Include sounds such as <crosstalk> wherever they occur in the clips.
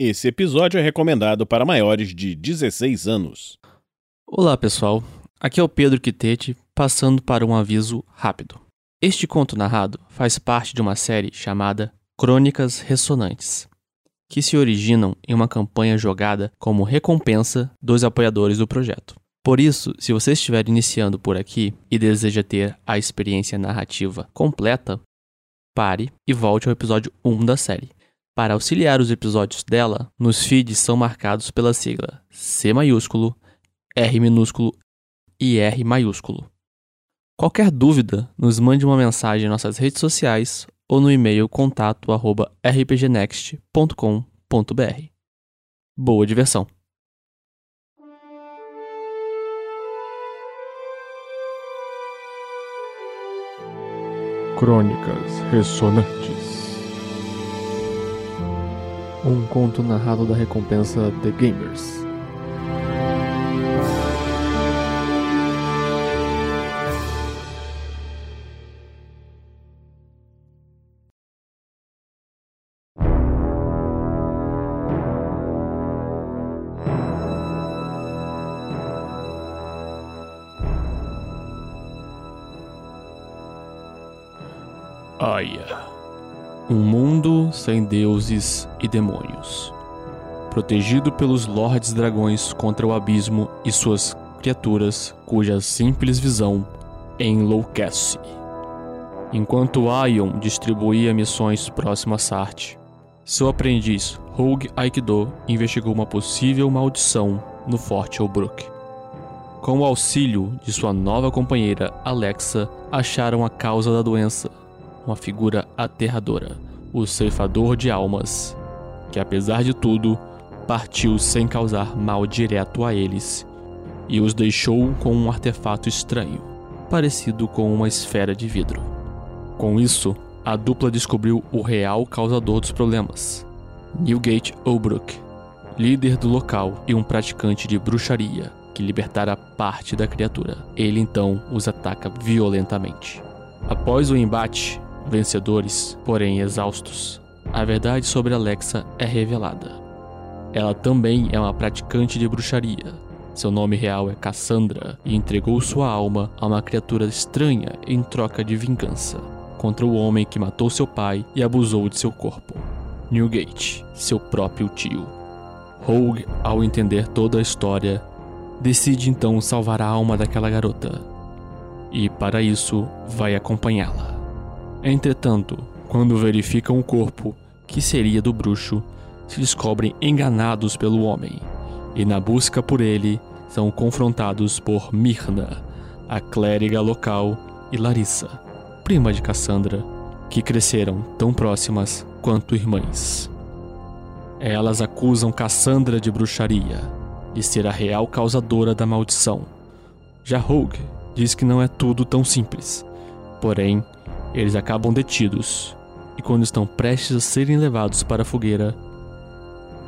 Esse episódio é recomendado para maiores de 16 anos. Olá, pessoal. Aqui é o Pedro Quitete, passando para um aviso rápido. Este conto narrado faz parte de uma série chamada Crônicas Ressonantes, que se originam em uma campanha jogada como recompensa dos apoiadores do projeto. Por isso, se você estiver iniciando por aqui e deseja ter a experiência narrativa completa, pare e volte ao episódio 1 da série. Para auxiliar os episódios dela, nos feeds são marcados pela sigla C maiúsculo, R minúsculo e R maiúsculo. Qualquer dúvida, nos mande uma mensagem em nossas redes sociais ou no e-mail contato@rpgnext.com.br. Boa diversão. Crônicas Ressonantes um conto narrado da recompensa The Gamers. Aya. Um mundo sem deuses e demônios. Protegido pelos Lordes Dragões contra o abismo e suas criaturas cuja simples visão enlouquece. Enquanto Ion distribuía missões próximas a Sart, seu aprendiz Rogue Aikido investigou uma possível maldição no Forte Olbrook. Com o auxílio de sua nova companheira Alexa, acharam a causa da doença uma figura aterradora, o ceifador de almas, que apesar de tudo, partiu sem causar mal direto a eles e os deixou com um artefato estranho, parecido com uma esfera de vidro. Com isso, a dupla descobriu o real causador dos problemas, Newgate Obrook, líder do local e um praticante de bruxaria que libertara parte da criatura. Ele então os ataca violentamente. Após o embate, vencedores, porém exaustos. A verdade sobre Alexa é revelada. Ela também é uma praticante de bruxaria. Seu nome real é Cassandra e entregou sua alma a uma criatura estranha em troca de vingança contra o homem que matou seu pai e abusou de seu corpo. Newgate, seu próprio tio. Rogue, ao entender toda a história, decide então salvar a alma daquela garota. E para isso vai acompanhá-la. Entretanto, quando verificam o corpo, que seria do bruxo, se descobrem enganados pelo homem, e na busca por ele são confrontados por Mirna, a clériga local, e Larissa, prima de Cassandra, que cresceram tão próximas quanto irmãs. Elas acusam Cassandra de bruxaria, de ser a real causadora da maldição. Já Rogue diz que não é tudo tão simples, porém eles acabam detidos, e quando estão prestes a serem levados para a fogueira,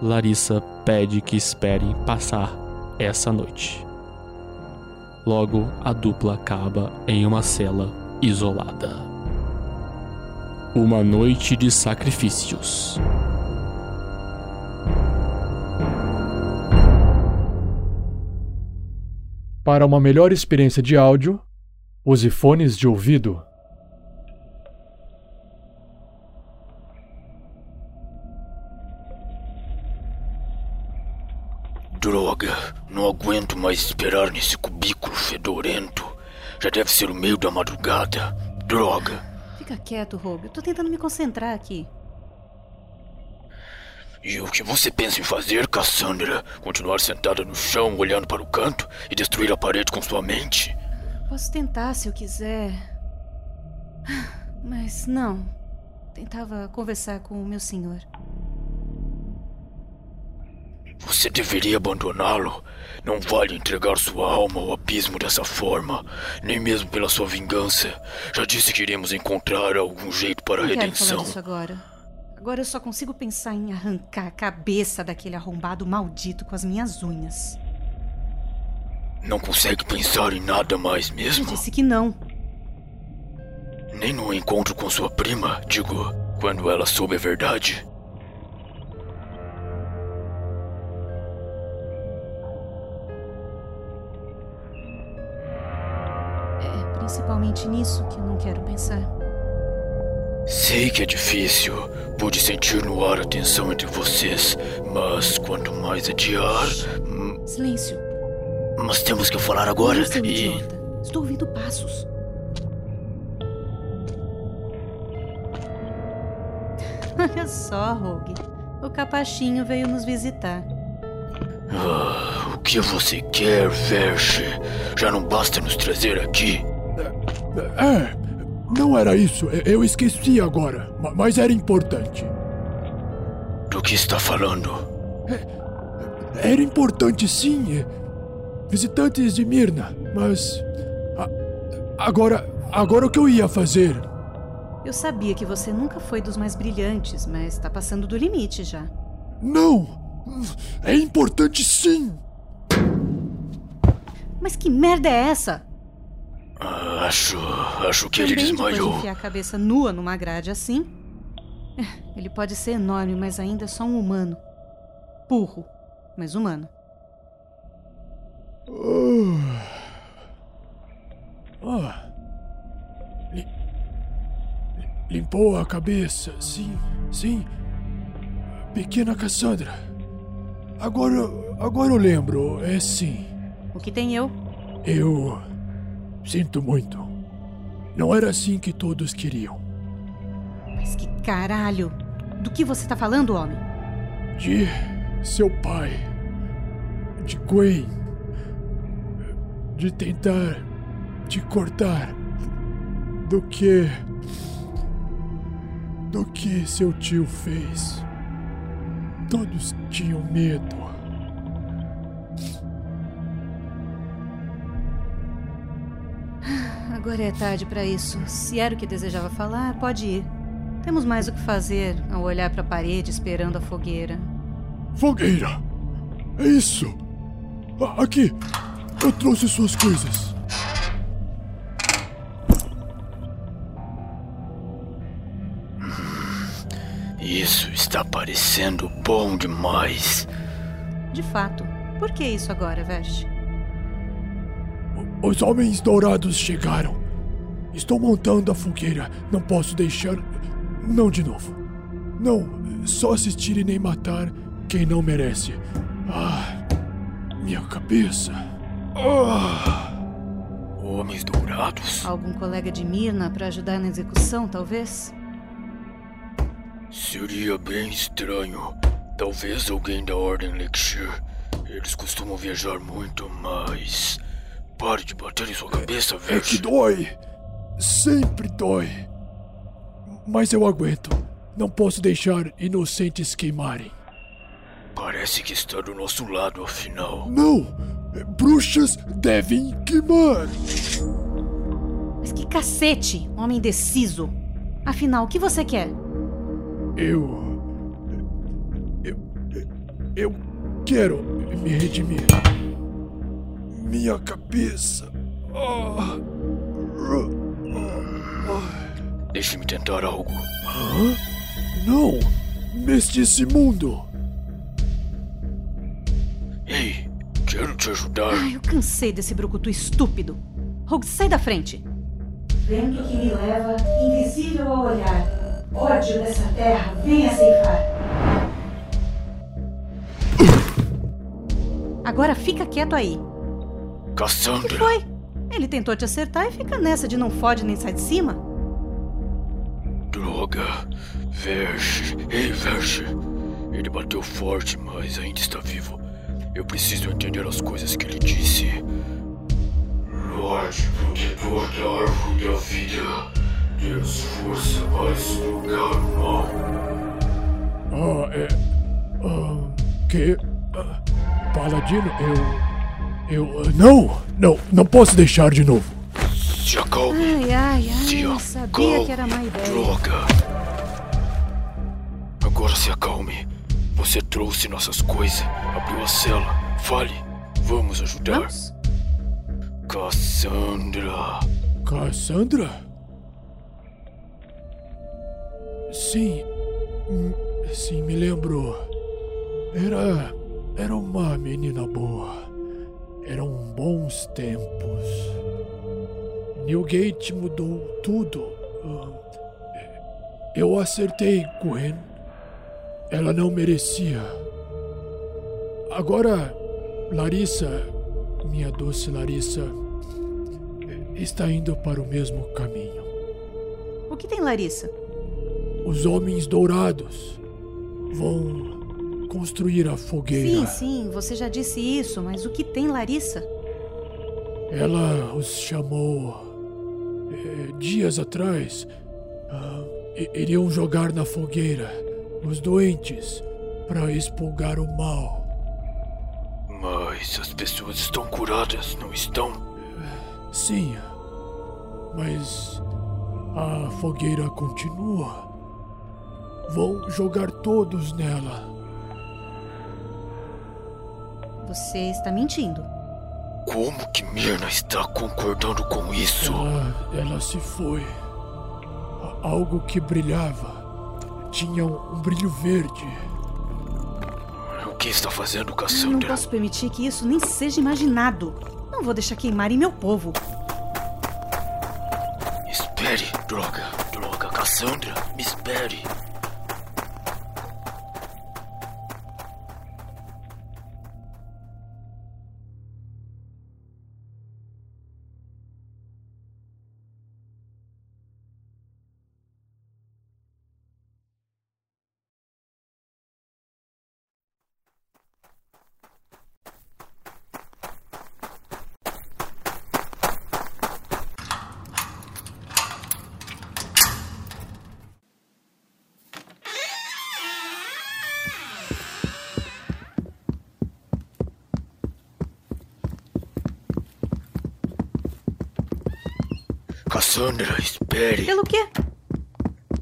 Larissa pede que esperem passar essa noite. Logo, a dupla acaba em uma cela isolada. Uma noite de sacrifícios. Para uma melhor experiência de áudio, use fones de ouvido. Aguento mais esperar nesse cubículo fedorento. Já deve ser o meio da madrugada. Droga. Fica quieto, Rogue. Eu tô tentando me concentrar aqui. E o que você pensa em fazer, Cassandra? Continuar sentada no chão, olhando para o canto e destruir a parede com sua mente? Posso tentar se eu quiser. Mas não. Tentava conversar com o meu senhor. Você deveria abandoná-lo. Não vale entregar sua alma ao abismo dessa forma, nem mesmo pela sua vingança. Já disse que iremos encontrar algum jeito para a redenção. quero falar disso agora. Agora eu só consigo pensar em arrancar a cabeça daquele arrombado maldito com as minhas unhas. Não consegue pensar em nada mais Eu mesmo? disse que não. Nem no encontro com sua prima, digo, quando ela soube a verdade. Principalmente nisso que eu não quero pensar. Sei que é difícil. Pude sentir no ar a tensão entre vocês. Mas quanto mais adiar. hum, Silêncio. Mas temos que falar agora. Não, E. idiota. Estou ouvindo passos. <laughs> Olha só, Rogue. O capachinho veio nos visitar. Ah, o que você quer, Verge? Já não basta nos trazer aqui? É, não era isso. Eu- esqueci agora. ma- Mas era importante. Do que está falando? Era importante sim. Visitantes de Mirna, mas. a- Agora. Agora o que eu ia fazer? Eu sabia que você nunca foi dos mais brilhantes, mas tá passando do limite já. Não! É importante sim! Mas que merda é essa? Ah, acho. Acho que ele Também depois de desmaiou. enfiar a cabeça nua numa grade assim? É, Ele pode ser enorme, mas ainda é só um humano. Burro, mas humano. Ah. Li- Limpou a cabeça, sim, sim. Pequena Cassandra. Agora. Agora eu lembro, é sim. O que tem eu? Eu. Sinto muito. Não era assim que todos queriam. Mas que caralho! Do que você tá falando, homem? De seu pai. De Gwen. De tentar te cortar. Do que. Do que seu tio fez. Todos tinham medo. Agora é tarde pra isso. Se era o que desejava falar, pode ir. Temos mais o que fazer ao olhar pra parede esperando a fogueira. Fogueira! É isso! A- Aqui! Eu trouxe suas coisas. Isso está parecendo bom demais. De fato. Por que isso agora, Veste? Os homens dourados chegaram. Estou montando a fogueira. Não posso deixar. Não de novo. Não, só assistir e nem matar quem não merece. Ah, minha cabeça. Ah, Homens dourados? Algum colega de Mirna pra ajudar na execução, talvez? Seria bem estranho. Talvez alguém da Ordem Lexir. Eles costumam viajar muito, mas. Pare de bater em sua cabeça, é que dói. Sempre dói. Mas eu aguento. Não posso deixar inocentes queimarem. Parece que está do nosso lado, afinal. Não! Bruxas devem queimar! Mas que cacete, homem indeciso! Afinal, o que você quer? Eu. Eu. Eu quero me redimir. Minha cabeça. Ah. Deixe-me tentar algo. Hã? Não! Neste mundo! Ei, quero te ajudar. Ai, eu cansei desse brucutu estúpido. Rogue, sai da frente! Vento que me leva, invisível ao olhar. Ódio dessa terra, venha ceifar. Agora fica quieto aí. O que Cassandra, foi? Ele tentou te acertar e fica nessa de não fode nem sai de cima? droga. Verge. Ei, Verge. Ele bateu forte, mas ainda está vivo. Eu preciso entender as coisas que ele disse. Lorde protetor da árvore da vida, dê-nos força para expurgar o mal. Ah, é. Ah, que. ah, paladino, eu. Eu. não! Não, não posso deixar de novo. Se acalme. Ai, ai, Se ai, sabia acalme. que era má ideia. Droga. Agora se acalme. Você trouxe nossas coisas, abriu a cela. Fale. Vamos ajudar. Vamos? Cassandra. Cassandra? Sim. hum, Sim, me lembro. Era. Era uma menina boa. Eram bons tempos. Newgate mudou tudo. Ah, eu acertei Gwen. Ela não merecia. Agora, Larissa, minha doce Larissa, está indo para o mesmo caminho. O que tem Larissa? Os homens dourados vão construir a fogueira. Sim, sim, você já disse isso, mas o que tem Larissa? Ela os chamou eh, dias atrás. ah, iriam jogar na fogueira os doentes para expulgar o mal. Mas as pessoas estão curadas, não estão? Sim, mas a fogueira continua. Vão jogar todos nela. Você está mentindo. Como que Mirna está concordando com isso? Ela, ela se foi. Algo que brilhava. Tinha um, um brilho verde. O que está fazendo, Eu não Cassandra? posso permitir que isso nem seja imaginado. Não vou deixar queimarem meu povo. Espere, droga, droga, Cassandra, me espere. Cassandra, espere. Pelo quê?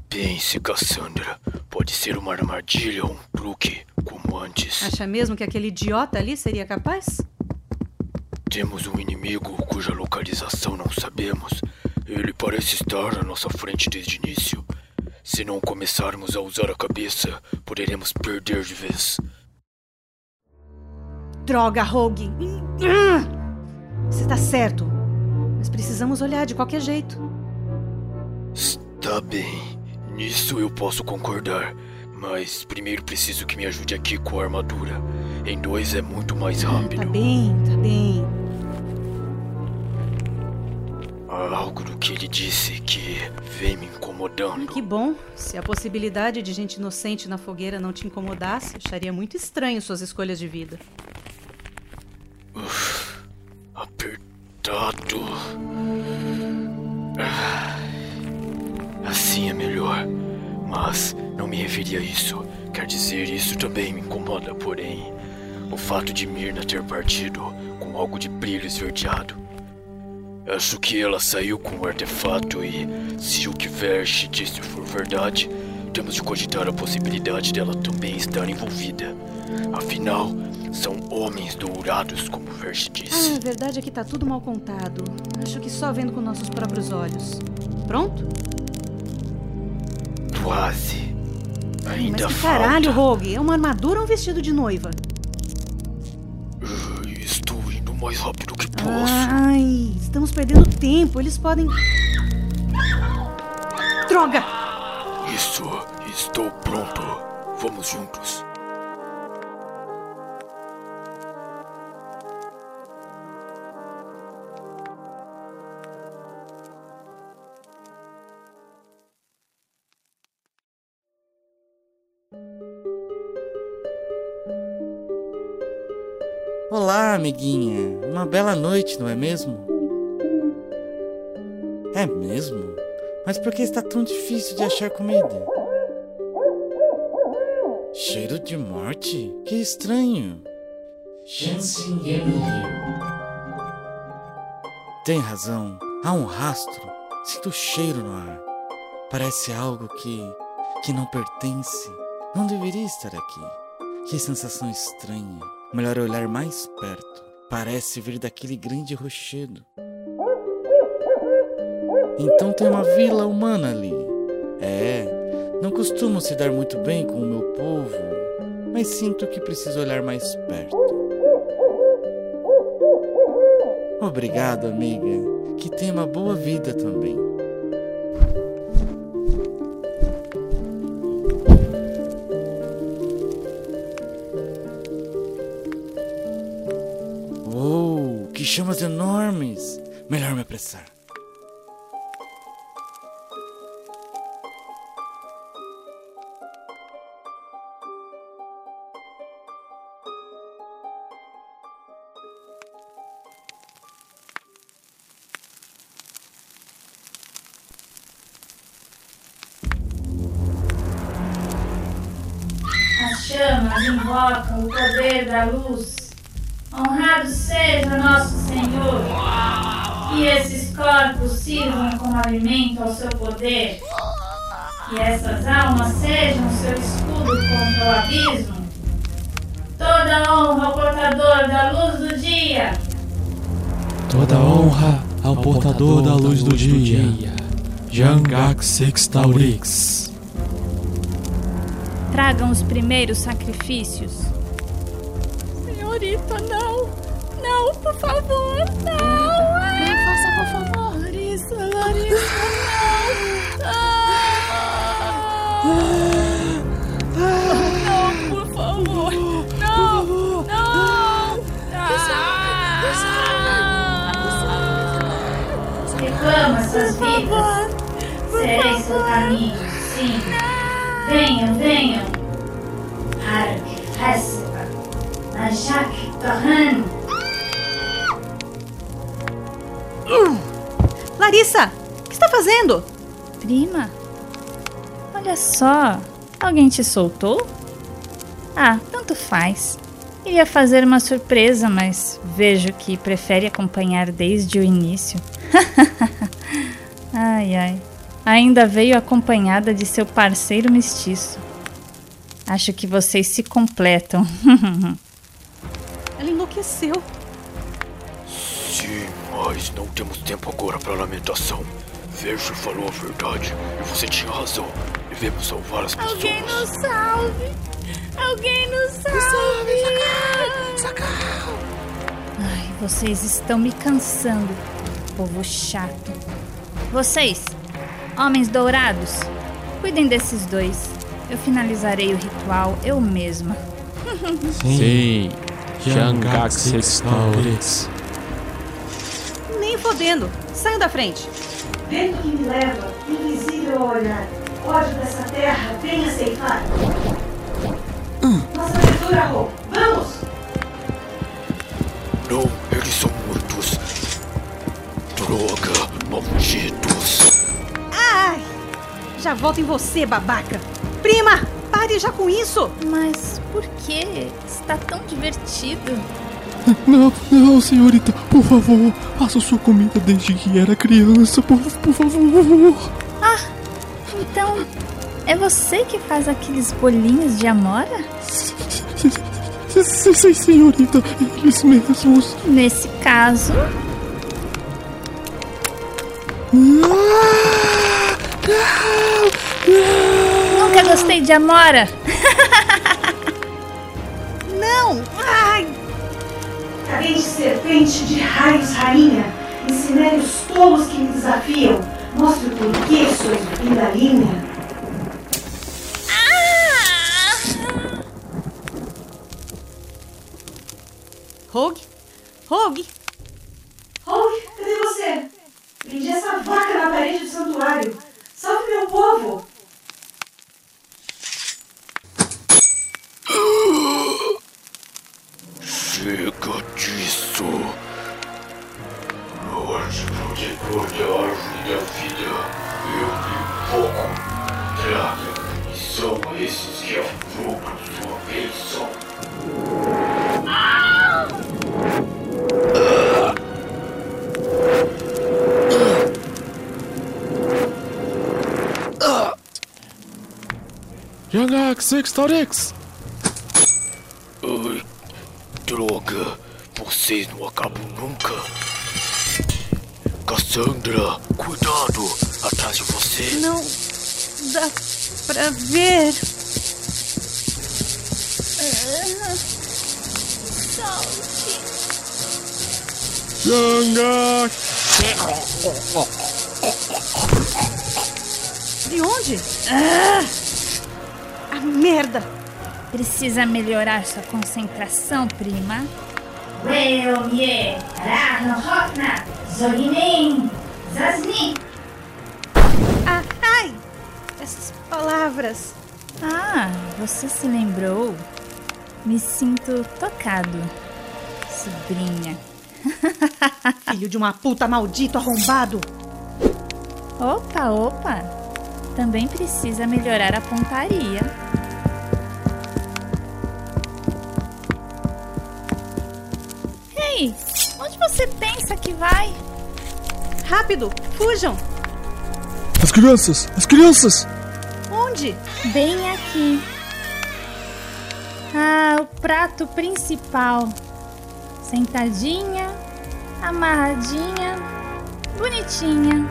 Pense, Cassandra. Pode ser uma armadilha ou um truque, como antes. Acha mesmo que aquele idiota ali seria capaz? Temos um inimigo cuja localização não sabemos. Ele parece estar à nossa frente desde o início. Se não começarmos a usar a cabeça, poderemos perder de vez. Droga, Rogue! Você tá certo. Mas precisamos olhar de qualquer jeito. Está bem. Nisso eu posso concordar. Mas primeiro preciso que me ajude aqui com a armadura. Em dois é muito mais Tá rápido. bem, tá bem. Há algo do que ele disse que vem me incomodando. Que bom. Se a possibilidade de gente inocente na fogueira não te incomodasse, acharia muito estranho suas escolhas de vida. Apertado. Ah, Assim é melhor. Mas não me referi a isso. Quer dizer, isso também me incomoda, porém. O fato de Mirna ter partido com algo de brilho esverdeado. Acho que ela saiu com o artefato e, se o que Versh disse for verdade, temos de cogitar a possibilidade dela também estar envolvida. Afinal, são homens dourados, como Ah, disse. a verdade é que tá tudo mal contado. Acho que só vendo com nossos próprios olhos. Pronto? Quase. Ainda Mas que falta. caralho, Rogue? É uma armadura ou um vestido de noiva? Ah, Estou indo mais rápido que posso. Ai, estamos perdendo tempo. Eles podem. Droga! Isso, estou pronto. Vamos juntos. Amiguinha. Uma bela noite, não é mesmo? É mesmo? Mas por que está tão difícil de achar comida? Cheiro de morte? Que estranho. Tem razão. Há um rastro. Sinto cheiro no ar. Parece algo que. que não pertence. Não deveria estar aqui. Que sensação estranha. Melhor olhar mais perto. Parece vir daquele grande rochedo. Então tem uma vila humana ali. É, não costumo se dar muito bem com o meu povo, mas sinto que preciso olhar mais perto. Obrigado, amiga. que tenha uma boa vida também. Chamas enormes! Melhor me apressar. As chamas invocam o poder da luz. Alimento ao seu poder. Que essas almas sejam seu escudo contra o abismo. Toda honra ao portador da luz do dia. Toda honra ao portador da luz do dia, Jangak Sextaurix. Tragam os primeiros sacrifícios. Senhorita, não! Não, por favor, não! Larissa, Larissa, não! Não, por favor! Não! Não! Reclama suas vidas. Serei seu caminho, sim. Venham, venham. Hark, Hespa, Najak, Torran. Larissa, o que está fazendo? Prima, olha só. Alguém te soltou? Ah, tanto faz. Iria fazer uma surpresa, mas vejo que prefere acompanhar desde o início. <laughs> ai, ai. Ainda veio acompanhada de seu parceiro mestiço. Acho que vocês se completam. <laughs> Ela enlouqueceu. Sim, mas não temos tempo agora para lamentação. Verge falou a verdade e você tinha razão. Devemos salvar as pessoas. Alguém nos salve! Alguém nos salve! Ai, vocês estão me cansando, povo chato. Vocês, homens dourados, cuidem desses dois. Eu finalizarei o ritual eu mesma. Sim. Nem fodendo. Saiam da frente. Vento que me leva, invisível ao olhar. Ódio dessa terra, vem aceitar. Nossa aventura, Ro. Vamos! Não, eles são mortos. Droga, malditos. Ai! Já volto em você, babaca. Prima, pare já com isso. Mas por que? Está tão divertido. Não, não, senhorita, por favor, faça sua comida desde que era criança, por, por favor. Ah, então é você que faz aqueles bolinhos de amora? Sim, senhorita, eles mesmos. Nesse caso, nunca gostei de amora. <laughs> Não! Ai! Cadente serpente de raios, rainha. Ensinei os tolos que me desafiam. Mostre o porquê sois o fim da linha. Rogue? Rogue? Hulk, cadê você? Prendi essa vaca na parede do santuário. Salve meu povo! Chega disso. Morte de cuidar minha vida. Eu me pouco. Traga a esses que afogam sua bênção. Ah! Ah! Young Ox 6.x! Vocês não acabam nunca. Cassandra, cuidado, atrás de você. Não dá pra ver. Jangak De onde? Ah! A merda! Precisa melhorar sua concentração, prima. Weomie, Rano Hokna, Zorinin, Zasni. Ah, ai! Essas palavras. Ah, você se lembrou? Me sinto tocado, sobrinha. <laughs> Filho de uma puta maldito arrombado! Opa, opa! Também precisa melhorar a pontaria. Você pensa que vai? Rápido, fujam! As crianças! As crianças! Onde? Bem aqui. Ah, o prato principal. Sentadinha, amarradinha, bonitinha.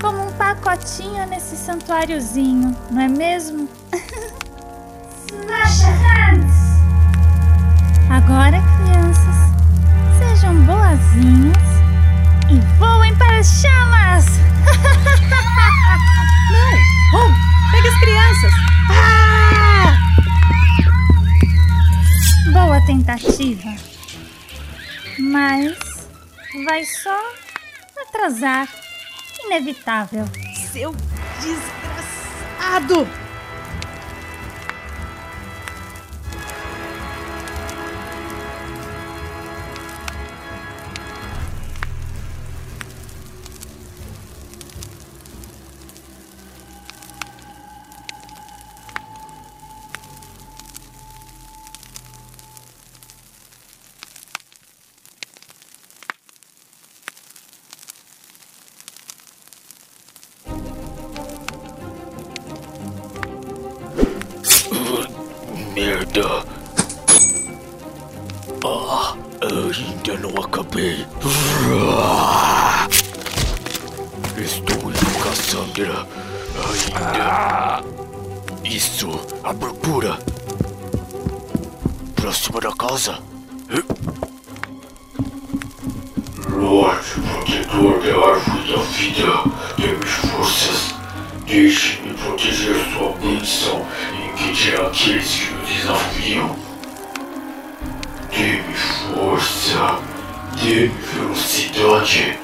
Como um pacotinho nesse santuáriozinho, não é mesmo? <laughs> Agora, crianças, sejam boazinhas e voem para as chamas! <laughs> Não! Home, pega as crianças! Ah! Boa tentativa. Mas vai só atrasar. Inevitável. Seu desgraçado! Dê-me velocidade.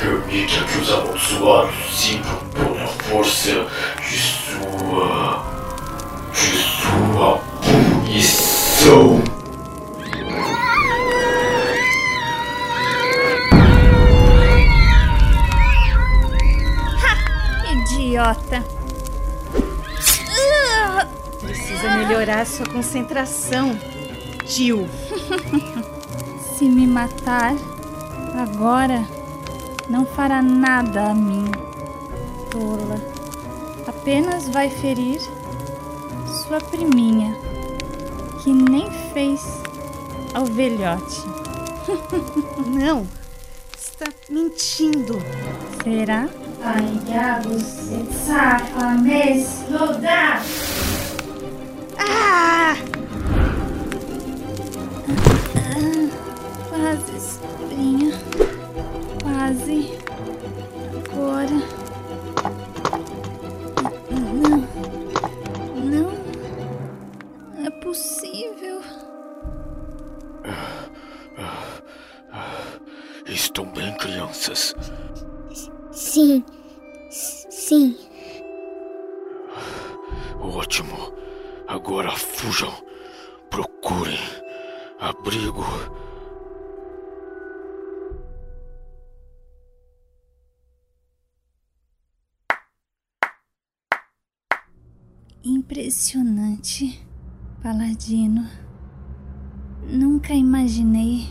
Permita que os amaldiçoados sintam toda a força de sua. de sua punição. Idiota. Precisa melhorar sua concentração, tio. <laughs> Se me matar agora, não fará nada a mim, tola. Apenas vai ferir sua priminha, que nem fez ao velhote. <laughs> Não, está mentindo. Será? Ah! Quase, sobrinha. Quase. Paladino. Nunca imaginei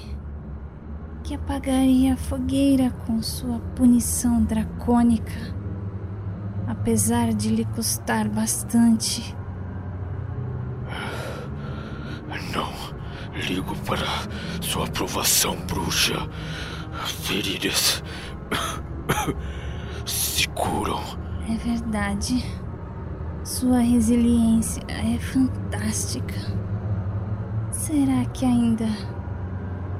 que apagaria a fogueira com sua punição dracônica, apesar de lhe custar bastante. Não ligo para sua aprovação, bruxa. Feridas <coughs> se curam. É verdade. Sua resiliência é fantástica. Será que ainda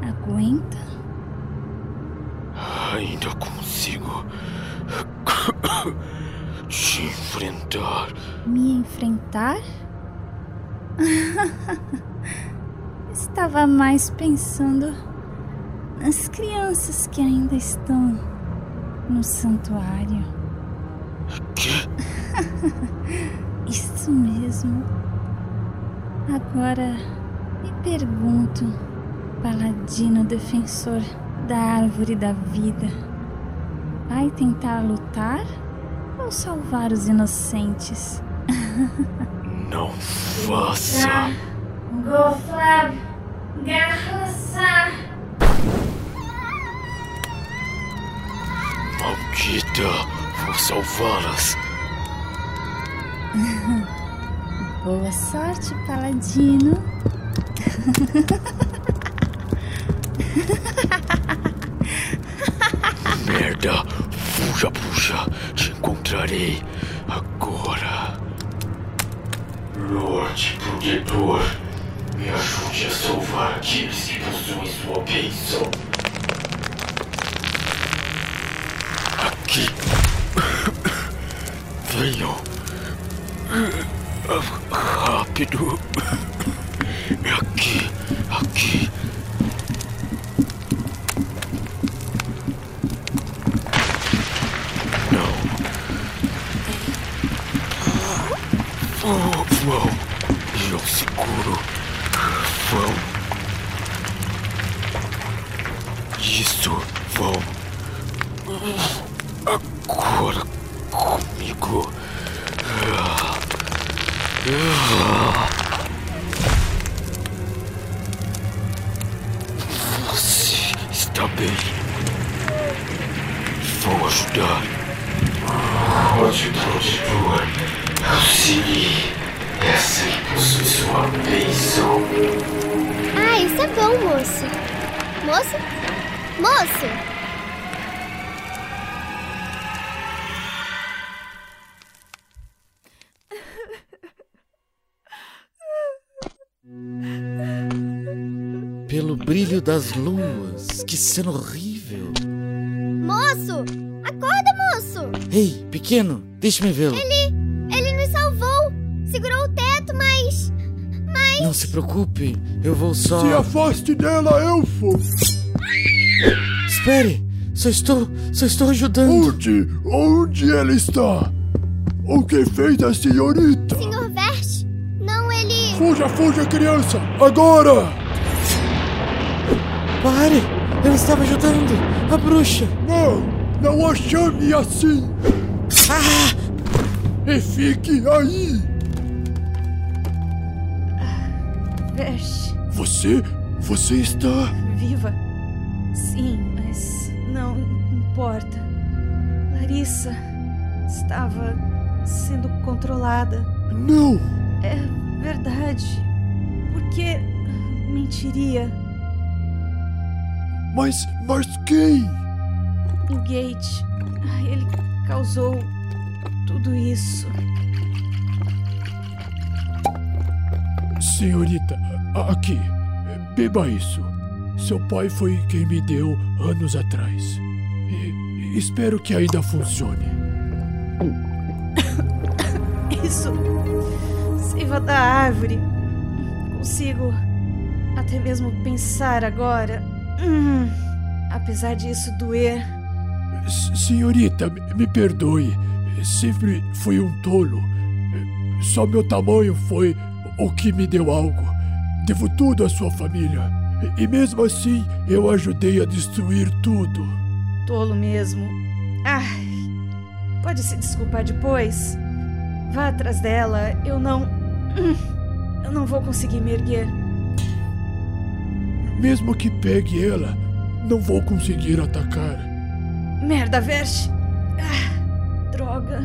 aguenta? ainda consigo <coughs> te enfrentar. Me enfrentar? <laughs> Estava mais pensando nas crianças que ainda estão no santuário. Que? <laughs> Isso mesmo. Agora me pergunto, paladino defensor da árvore da vida, vai tentar lutar ou salvar os inocentes? <laughs> Não faça. Goflar, garraçar. Maldita, vou salvá-las. <laughs> Boa sorte, paladino. <laughs> Merda, fuja, puxa, te encontrarei agora. Lorde Protetor, me ajude a salvar aqueles que possuem sua bênção. Aqui. <coughs> Venham. Rápido. É aqui, aqui. Não. Vão. Eu seguro. Vão. Moço? Moço! Pelo brilho das luas, que cena horrível. Moço! Acorda, moço! Ei, pequeno, deixe-me vê-lo. Ele. Se preocupe, eu vou só. Se afaste dela, elfo! Espere! Só estou. Só estou ajudando. Onde? Onde ela está? O que fez a senhorita? Senhor Vert? Não, ele. Fuja, fuja, criança! Agora! Pare! Eu estava ajudando a bruxa! Não! Não a chame assim! Ah! E fique aí! Você. Você está. viva? Sim, mas não importa. Larissa estava sendo controlada. Não! É verdade. Por que mentiria? Mas. Mas quem? O Gate. Ele causou tudo isso. Senhorita, aqui. Beba isso. Seu pai foi quem me deu anos atrás. E, espero que ainda funcione. Isso. Seiva da árvore. Consigo até mesmo pensar agora. Hum, apesar disso doer. Senhorita, me perdoe. Sempre fui um tolo. Só meu tamanho foi o que me deu algo. Devo tudo à sua família. E mesmo assim, eu ajudei a destruir tudo. Tolo mesmo. Ai. Pode se desculpar depois? Vá atrás dela. Eu não. Hum, Eu não vou conseguir me erguer. Mesmo que pegue ela, não vou conseguir atacar. Merda, Versh. Ah, droga.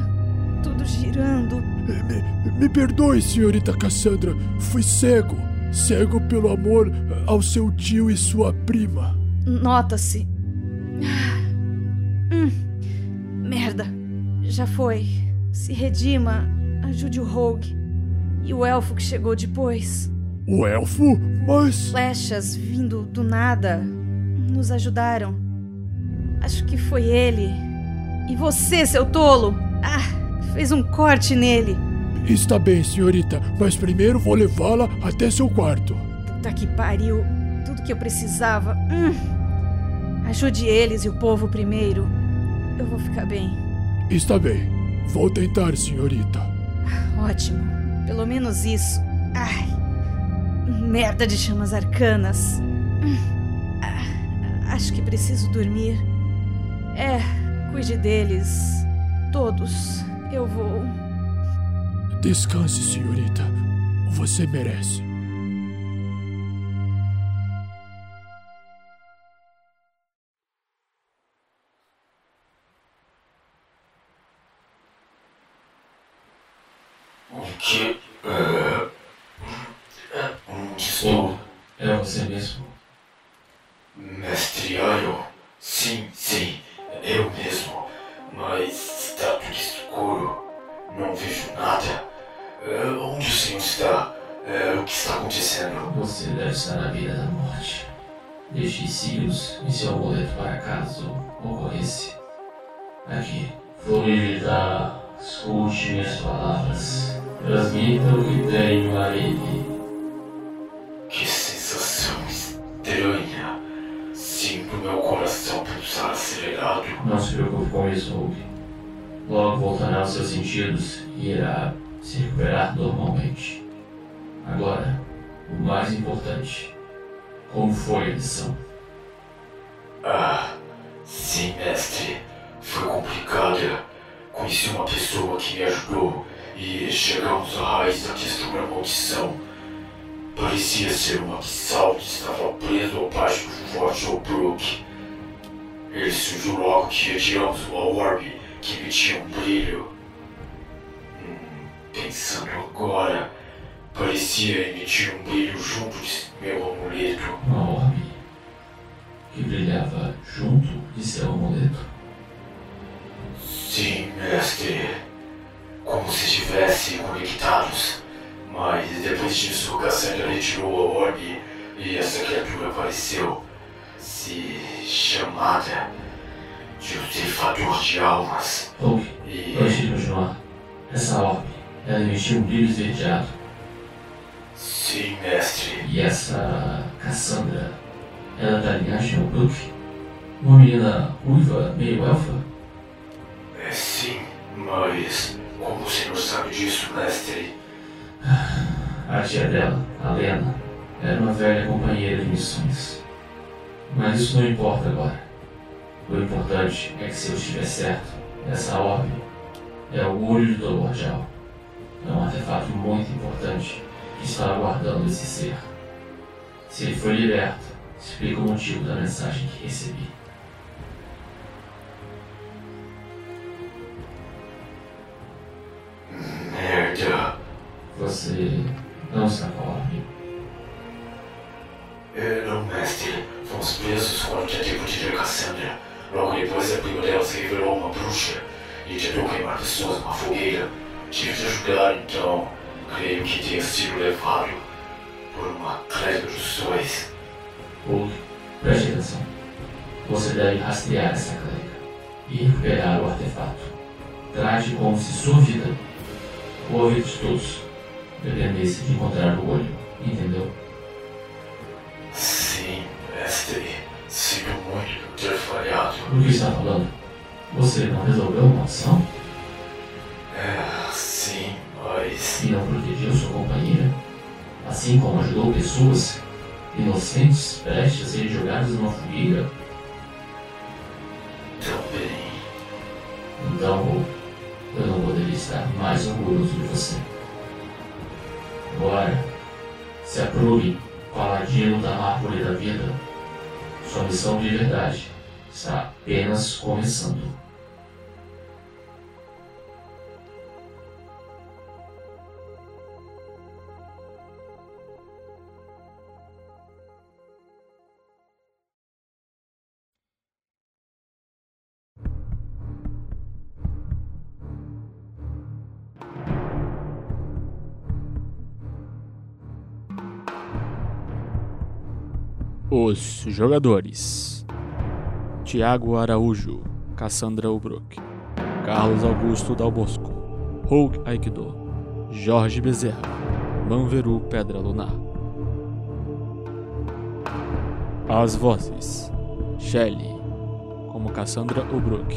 Tudo girando. Me, me perdoe, senhorita Cassandra. Fui cego. Cego pelo amor ao seu tio e sua prima. Nota-se. Ah. Hum. Merda. Já foi. Se redima. Ajude o Rogue. E o elfo que chegou depois. O elfo? Mas. Flechas vindo do nada. Nos ajudaram. Acho que foi ele. E você, seu tolo? Ah, fez um corte nele. Está bem, senhorita, mas primeiro vou levá-la até seu quarto. Puta que pariu. Tudo que eu precisava. Hum. Ajude eles e o povo primeiro. Eu vou ficar bem. Está bem. Vou tentar, senhorita. Ótimo. Pelo menos isso. Ai. Merda de chamas arcanas. Hum. Ah, acho que preciso dormir. É, cuide deles. Todos. Eu vou. Descanse, senhorita. Você merece. O que? Transmita o que tenho a ele. Que sensação estranha. Sinto meu coração pulsar acelerado. Não se preocupe com isso, Hulk. Logo voltará aos seus sentidos e irá se recuperar normalmente. Agora, o mais importante. Como foi a lição? Ah, sim, mestre. Foi complicada. Conheci uma pessoa que me ajudou e chegamos à raiz da questão da maldição. Parecia ser um abissal que estava preso ao baixo do forte O'Brook. Ele surgiu logo que retiramos uma orbe que emitia um brilho. Hum, pensando agora, parecia emitir um brilho junto de meu amuleto. Uma orbe que brilhava junto de seu amuleto. Sim, mestre. Como se estivessem conectados. Mas depois disso, Cassandra retirou a orbe e essa criatura apareceu. Se chamada de um ceifador de almas. Hulk, E- antes de continuar, essa orbe, ela emitiu um brilho esverdeado. Sim, mestre. E essa Cassandra, ela é da linhagem O'Brook? Uma menina ruiva, meio elfa? É sim, mas como o senhor sabe disso, mestre? A tia dela, a Lena, era uma velha companheira de missões. Mas isso não importa agora. O importante é que se eu estiver certo, essa orbe é o olho do Lord Al. É um artefato muito importante que está aguardando esse ser. Se ele foi liberto, explica o motivo da mensagem que recebi. Você não está com a orbe. É, não, mestre. Fomos presos quando tinha tempo de ver Cassandra. Logo depois, a prima dela se revelou uma bruxa e tentou queimar pessoas numa fogueira. Tive de ajudar, então. Creio que tenha sido levado por uma clériga dos sóis. Hulk, preste atenção. Você deve rastrear essa clériga e recuperar o artefato. Trate como se sua vida, ou a vida de todos, dependesse de encontrar o olho. Entendeu? Sim, mestre. Sinto muito ter falhado. Do que está falando? Você não resolveu a maldição? É, sim, mas. E não protegeu sua companheira? Assim como ajudou pessoas inocentes prestes a serem jogadas numa fogueira? Também. Então, eu não poderia estar mais orgulhoso de você. Agora, se aprume, paladino da árvore da vida. Sua missão de verdade está apenas começando. Os jogadores. Tiago Araújo, Cassandra Ubrook, Carlos Augusto Dal Bosco, Rogue Aikido, Jorge Bezerra, Manveru Pedra Lunar. As vozes: Shelley, como Cassandra Ubrook,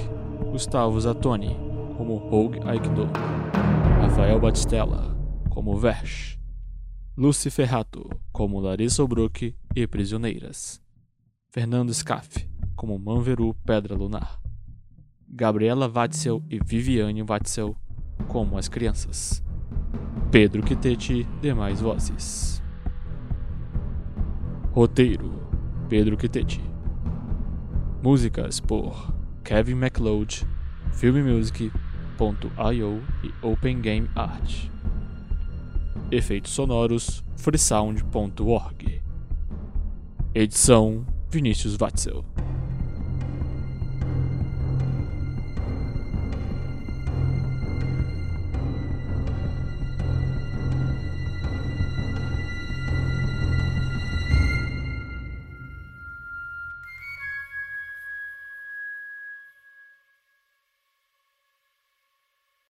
Gustavo Zatoni, como Rogue Aikido, Rafael Batistella, como Versh, Lucy Ferrato, como Larissa Ubrook e Prisioneiras, Fernando Scaff, como Manveru Pedra Lunar, Gabriela Watzel e Viviane Watzel, como as crianças, Pedro Quitete, demais vozes. Roteiro: Pedro Quitete. Músicas por Kevin MacLeod, filmmusic.io e Open Game Art. Efeitos sonoros freesound.org. Edição Vinícius Watzel.